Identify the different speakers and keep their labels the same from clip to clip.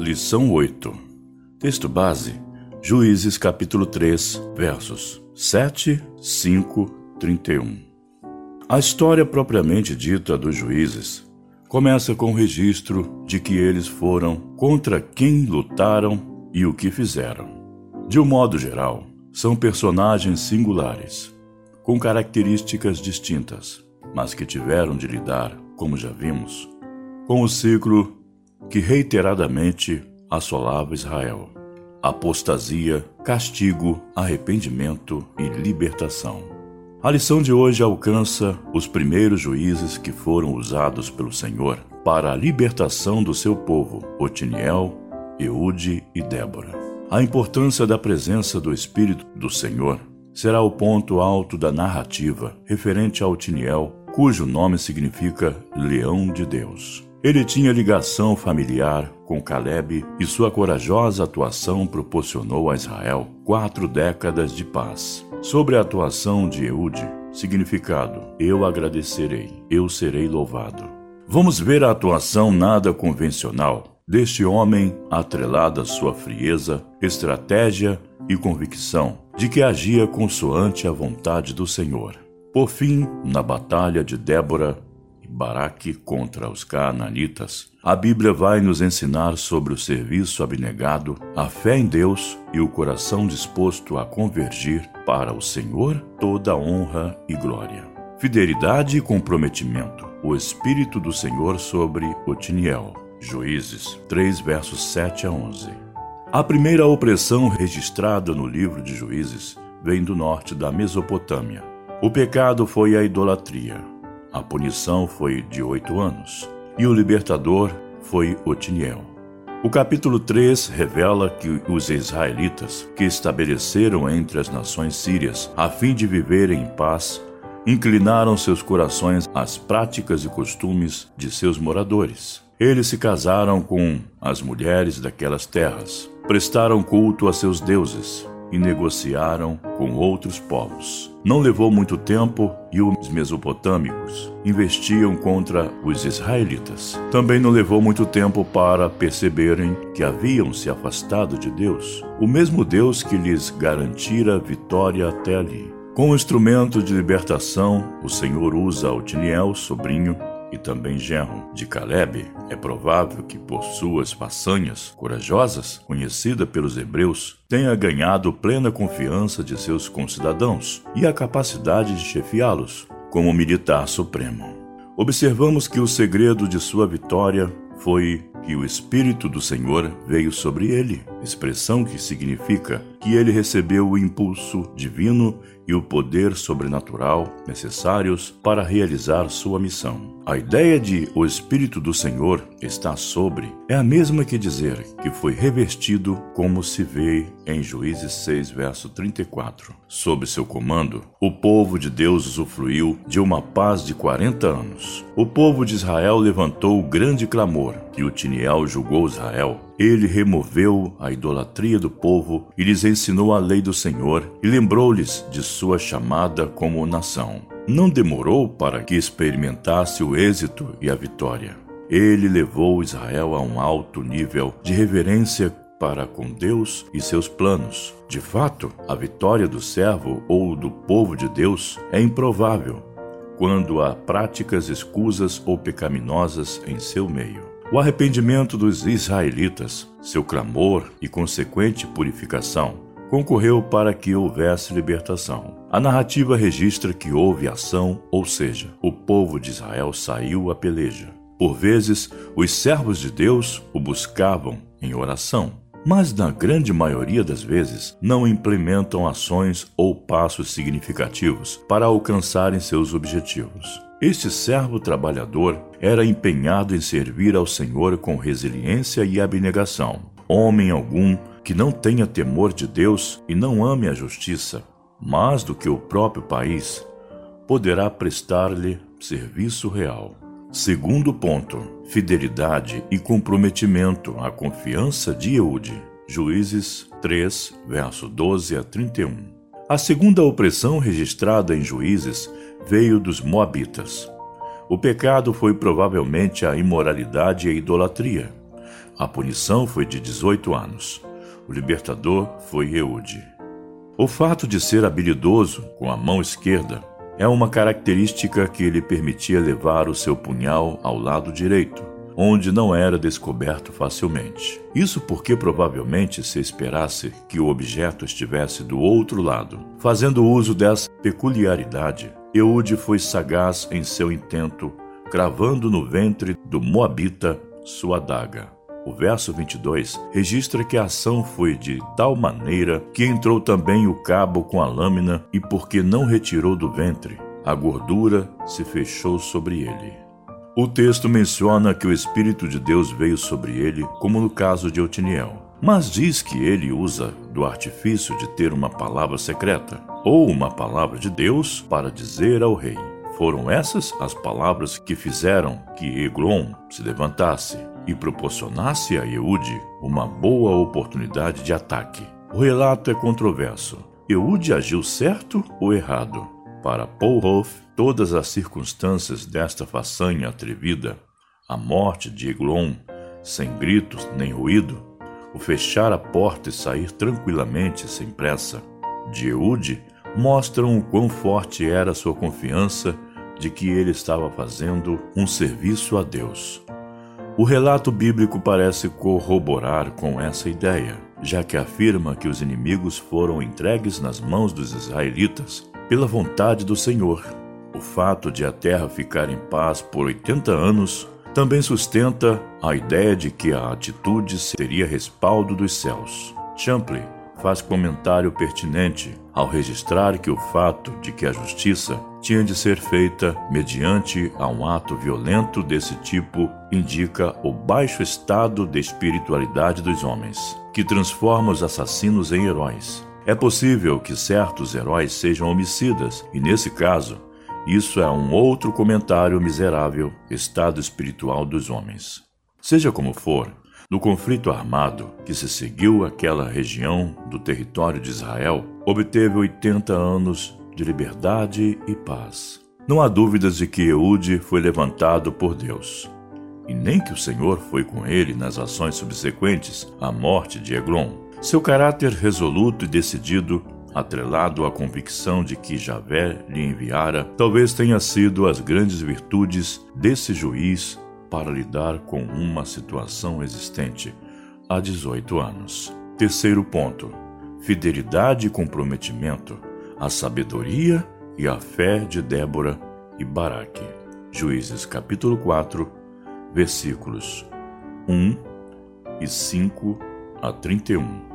Speaker 1: Lição 8. Texto base: Juízes capítulo 3, versos 7, 5, 31. A história propriamente dita dos juízes começa com o registro de que eles foram contra quem lutaram e o que fizeram. De um modo geral, são personagens singulares, com características distintas, mas que tiveram de lidar, como já vimos, com o ciclo que reiteradamente assolava Israel: apostasia, castigo, arrependimento e libertação. A lição de hoje alcança os primeiros juízes que foram usados pelo Senhor para a libertação do seu povo, Otiniel, Eude e Débora. A importância da presença do Espírito do Senhor será o ponto alto da narrativa referente a Otiniel, cujo nome significa Leão de Deus. Ele tinha ligação familiar com Caleb e sua corajosa atuação proporcionou a Israel quatro décadas de paz. Sobre a atuação de Eude, significado: Eu agradecerei, eu serei louvado. Vamos ver a atuação nada convencional deste homem atrelada à sua frieza, estratégia e convicção de que agia consoante a vontade do Senhor. Por fim, na batalha de Débora, Baraque contra os Canaanitas, a Bíblia vai nos ensinar sobre o serviço abnegado, a fé em Deus e o coração disposto a convergir para o Senhor toda honra e glória. Fidelidade e comprometimento. O Espírito do Senhor sobre Otiniel. Juízes 3, versos 7 a 11. A primeira opressão registrada no livro de Juízes vem do norte da Mesopotâmia. O pecado foi a idolatria. A punição foi de oito anos, e o libertador foi Otiniel. O capítulo 3 revela que os israelitas, que estabeleceram entre as nações sírias a fim de viverem em paz, inclinaram seus corações às práticas e costumes de seus moradores. Eles se casaram com as mulheres daquelas terras, prestaram culto a seus deuses, e negociaram com outros povos. Não levou muito tempo e os mesopotâmicos investiam contra os israelitas. Também não levou muito tempo para perceberem que haviam se afastado de Deus, o mesmo Deus que lhes garantira vitória até ali. Com o instrumento de libertação, o Senhor usa Otiniel, sobrinho, e também genro de Caleb, é provável que por suas façanhas corajosas, conhecida pelos hebreus, tenha ganhado plena confiança de seus concidadãos e a capacidade de chefiá-los como militar supremo. Observamos que o segredo de sua vitória foi que o Espírito do Senhor veio sobre ele, expressão que significa que ele recebeu o impulso divino e o poder sobrenatural necessários para realizar sua missão. A ideia de o Espírito do Senhor está sobre é a mesma que dizer que foi revestido, como se vê em Juízes 6, verso 34. Sob seu comando, o povo de Deus usufruiu de uma paz de 40 anos. O povo de Israel levantou grande clamor e o Tiniel julgou Israel ele removeu a idolatria do povo e lhes ensinou a lei do Senhor e lembrou-lhes de sua chamada como nação. Não demorou para que experimentasse o êxito e a vitória. Ele levou Israel a um alto nível de reverência para com Deus e seus planos. De fato, a vitória do servo ou do povo de Deus é improvável quando há práticas escusas ou pecaminosas em seu meio. O arrependimento dos israelitas, seu clamor e consequente purificação concorreu para que houvesse libertação. A narrativa registra que houve ação, ou seja, o povo de Israel saiu a peleja. Por vezes, os servos de Deus o buscavam em oração, mas na grande maioria das vezes não implementam ações ou passos significativos para alcançarem seus objetivos. Este servo trabalhador era empenhado em servir ao Senhor com resiliência e abnegação. Homem algum que não tenha temor de Deus e não ame a justiça, mais do que o próprio país, poderá prestar-lhe serviço real. Segundo ponto, fidelidade e comprometimento à confiança de Eude. Juízes 3, verso 12 a 31. A segunda opressão registrada em Juízes veio dos Moabitas. O pecado foi provavelmente a imoralidade e a idolatria. A punição foi de 18 anos. O libertador foi Eude. O fato de ser habilidoso com a mão esquerda é uma característica que lhe permitia levar o seu punhal ao lado direito, onde não era descoberto facilmente. Isso porque provavelmente se esperasse que o objeto estivesse do outro lado. Fazendo uso dessa peculiaridade, Eude foi sagaz em seu intento, cravando no ventre do Moabita sua adaga. O verso 22 registra que a ação foi de tal maneira que entrou também o cabo com a lâmina e porque não retirou do ventre, a gordura se fechou sobre ele. O texto menciona que o Espírito de Deus veio sobre ele, como no caso de Otiniel, mas diz que ele usa do artifício de ter uma palavra secreta, ou uma palavra de Deus para dizer ao rei. Foram essas as palavras que fizeram que Eglon se levantasse e proporcionasse a Eude uma boa oportunidade de ataque. O relato é controverso. Eude agiu certo ou errado? Para Paul Hoff, todas as circunstâncias desta façanha atrevida, a morte de Eglon, sem gritos nem ruído, o fechar a porta e sair tranquilamente sem pressa, de Eude, mostram o quão forte era sua confiança de que ele estava fazendo um serviço a Deus. O relato bíblico parece corroborar com essa ideia, já que afirma que os inimigos foram entregues nas mãos dos israelitas pela vontade do Senhor. O fato de a terra ficar em paz por 80 anos também sustenta a ideia de que a atitude teria respaldo dos céus. Champlin faz comentário pertinente ao registrar que o fato de que a justiça tinha de ser feita mediante a um ato violento desse tipo indica o baixo estado de espiritualidade dos homens, que transforma os assassinos em heróis. É possível que certos heróis sejam homicidas, e nesse caso, isso é um outro comentário miserável estado espiritual dos homens. Seja como for, no conflito armado que se seguiu àquela região do território de Israel, obteve 80 anos de liberdade e paz. Não há dúvidas de que Eude foi levantado por Deus, e nem que o Senhor foi com ele nas ações subsequentes à morte de Eglon. Seu caráter resoluto e decidido, atrelado à convicção de que Javé lhe enviara, talvez tenha sido as grandes virtudes desse juiz para lidar com uma situação existente há 18 anos. Terceiro ponto: fidelidade e comprometimento, a sabedoria e a fé de Débora e Baraque. Juízes capítulo 4, versículos 1 e 5 a 31.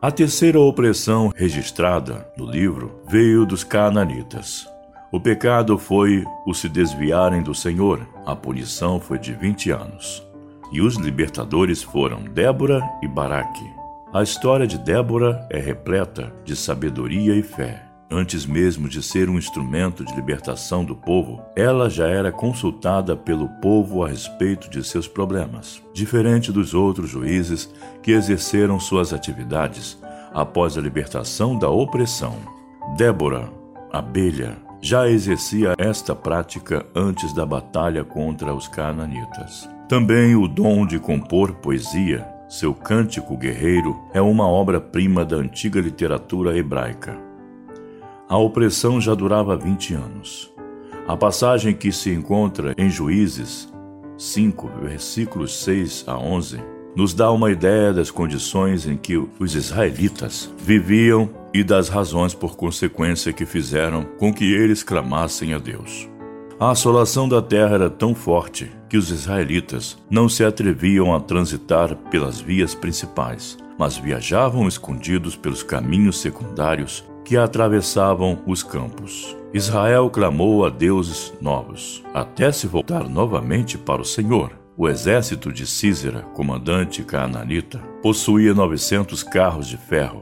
Speaker 1: A terceira opressão registrada no livro veio dos cananitas. O pecado foi o se desviarem do Senhor. A punição foi de 20 anos. E os libertadores foram Débora e Baraque. A história de Débora é repleta de sabedoria e fé. Antes mesmo de ser um instrumento de libertação do povo, ela já era consultada pelo povo a respeito de seus problemas, diferente dos outros juízes que exerceram suas atividades após a libertação da opressão. Débora, abelha, já exercia esta prática antes da batalha contra os cananitas. Também o dom de compor poesia, seu cântico guerreiro, é uma obra-prima da antiga literatura hebraica. A opressão já durava 20 anos. A passagem que se encontra em Juízes 5, versículos 6 a 11, nos dá uma ideia das condições em que os israelitas viviam e das razões por consequência que fizeram com que eles clamassem a Deus. A assolação da terra era tão forte que os israelitas não se atreviam a transitar pelas vias principais, mas viajavam escondidos pelos caminhos secundários que atravessavam os campos. Israel clamou a deuses novos, até se voltar novamente para o Senhor. O exército de Císera, comandante cananita, possuía 900 carros de ferro,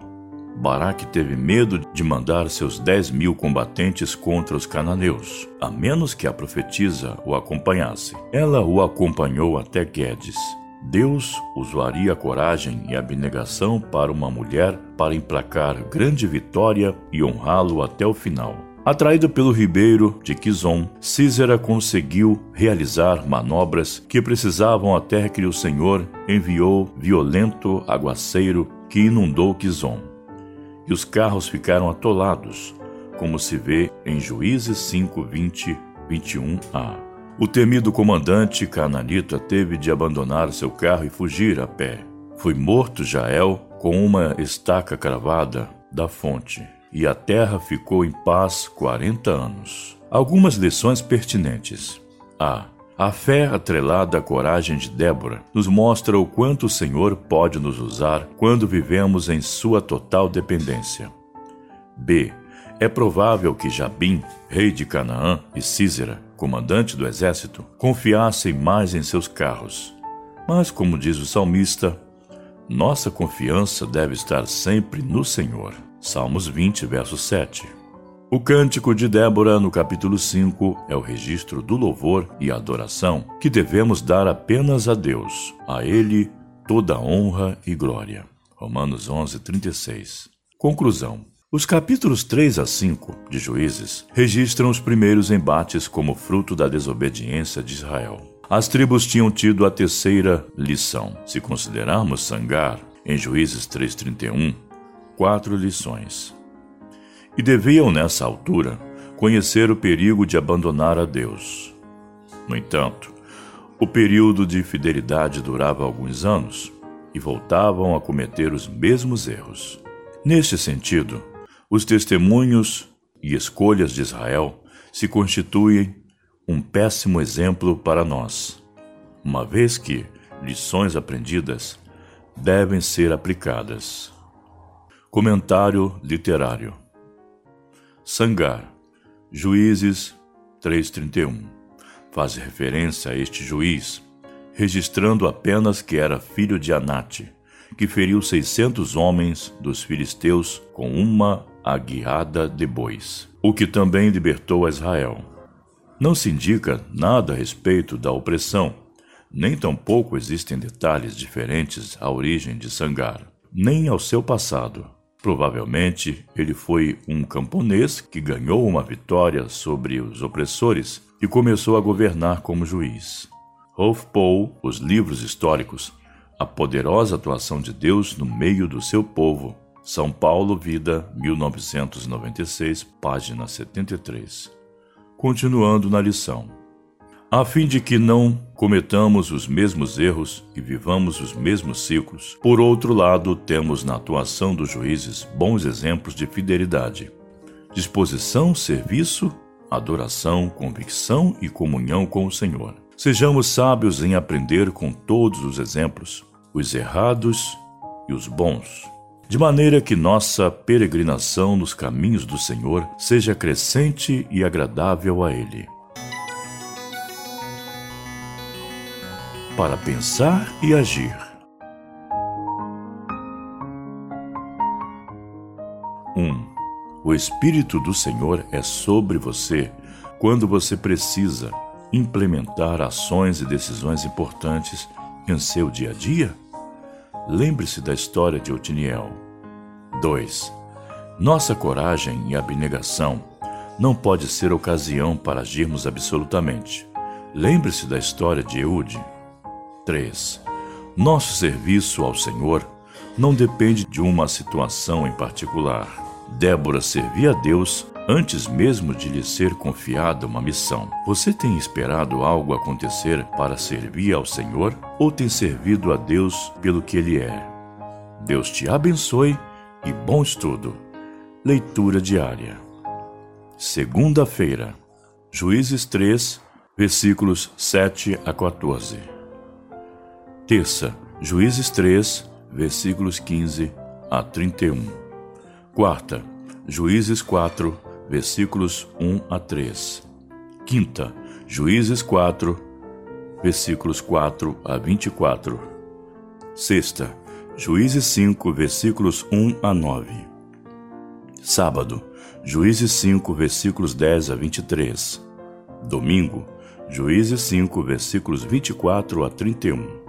Speaker 1: Baraque teve medo de mandar seus dez mil combatentes contra os cananeus, a menos que a profetisa o acompanhasse. Ela o acompanhou até Guedes. Deus usaria coragem e abnegação para uma mulher para emplacar grande vitória e honrá-lo até o final. Atraído pelo ribeiro de Quizon, Císera conseguiu realizar manobras que precisavam até que o Senhor enviou violento aguaceiro que inundou Quizon. E os carros ficaram atolados, como se vê em Juízes 5, 20, 21a. O temido comandante cananita teve de abandonar seu carro e fugir a pé. Foi morto Jael com uma estaca cravada da fonte e a terra ficou em paz 40 anos. Algumas lições pertinentes. A. A fé atrelada à coragem de Débora nos mostra o quanto o Senhor pode nos usar quando vivemos em sua total dependência. B. É provável que Jabim, rei de Canaã, e Císera, comandante do exército, confiassem mais em seus carros. Mas, como diz o salmista, nossa confiança deve estar sempre no Senhor. Salmos 20, verso 7. O cântico de Débora, no capítulo 5, é o registro do louvor e adoração que devemos dar apenas a Deus, a Ele toda honra e glória. Romanos 11, 36. Conclusão. Os capítulos 3 a 5 de Juízes registram os primeiros embates como fruto da desobediência de Israel. As tribos tinham tido a terceira lição. Se considerarmos Sangar, em Juízes 3,31, quatro lições. E deviam, nessa altura, conhecer o perigo de abandonar a Deus. No entanto, o período de fidelidade durava alguns anos e voltavam a cometer os mesmos erros. Neste sentido, os testemunhos e escolhas de Israel se constituem um péssimo exemplo para nós, uma vez que lições aprendidas devem ser aplicadas. Comentário literário. Sangar, Juízes 3:31. Faz referência a este juiz, registrando apenas que era filho de Anate, que feriu 600 homens dos filisteus com uma aguiada de bois, o que também libertou a Israel. Não se indica nada a respeito da opressão, nem tampouco existem detalhes diferentes à origem de Sangar, nem ao seu passado. Provavelmente ele foi um camponês que ganhou uma vitória sobre os opressores e começou a governar como juiz. Rolf Paul, Os Livros Históricos, A Poderosa Atuação de Deus no Meio do Seu Povo, São Paulo, Vida, 1996, página 73. Continuando na lição a fim de que não cometamos os mesmos erros e vivamos os mesmos ciclos. Por outro lado, temos na atuação dos juízes bons exemplos de fidelidade, disposição, serviço, adoração, convicção e comunhão com o Senhor. Sejamos sábios em aprender com todos os exemplos, os errados e os bons, de maneira que nossa peregrinação nos caminhos do Senhor seja crescente e agradável a Ele. Para pensar e agir. 1. Um, o Espírito do Senhor é sobre você quando você precisa implementar ações e decisões importantes em seu dia a dia? Lembre-se da história de Otiniel. 2. Nossa coragem e abnegação não pode ser ocasião para agirmos absolutamente. Lembre-se da história de Eude. 3. Nosso serviço ao Senhor não depende de uma situação em particular. Débora servia a Deus antes mesmo de lhe ser confiada uma missão. Você tem esperado algo acontecer para servir ao Senhor ou tem servido a Deus pelo que Ele é? Deus te abençoe e bom estudo. Leitura diária. Segunda-feira, Juízes 3, versículos 7 a 14. Terça, Juízes 3, versículos 15 a 31. Quarta, Juízes 4, versículos 1 a 3. Quinta, Juízes 4, versículos 4 a 24. Sexta, Juízes 5, versículos 1 a 9. Sábado, Juízes 5, versículos 10 a 23. Domingo, Juízes 5, versículos 24 a 31.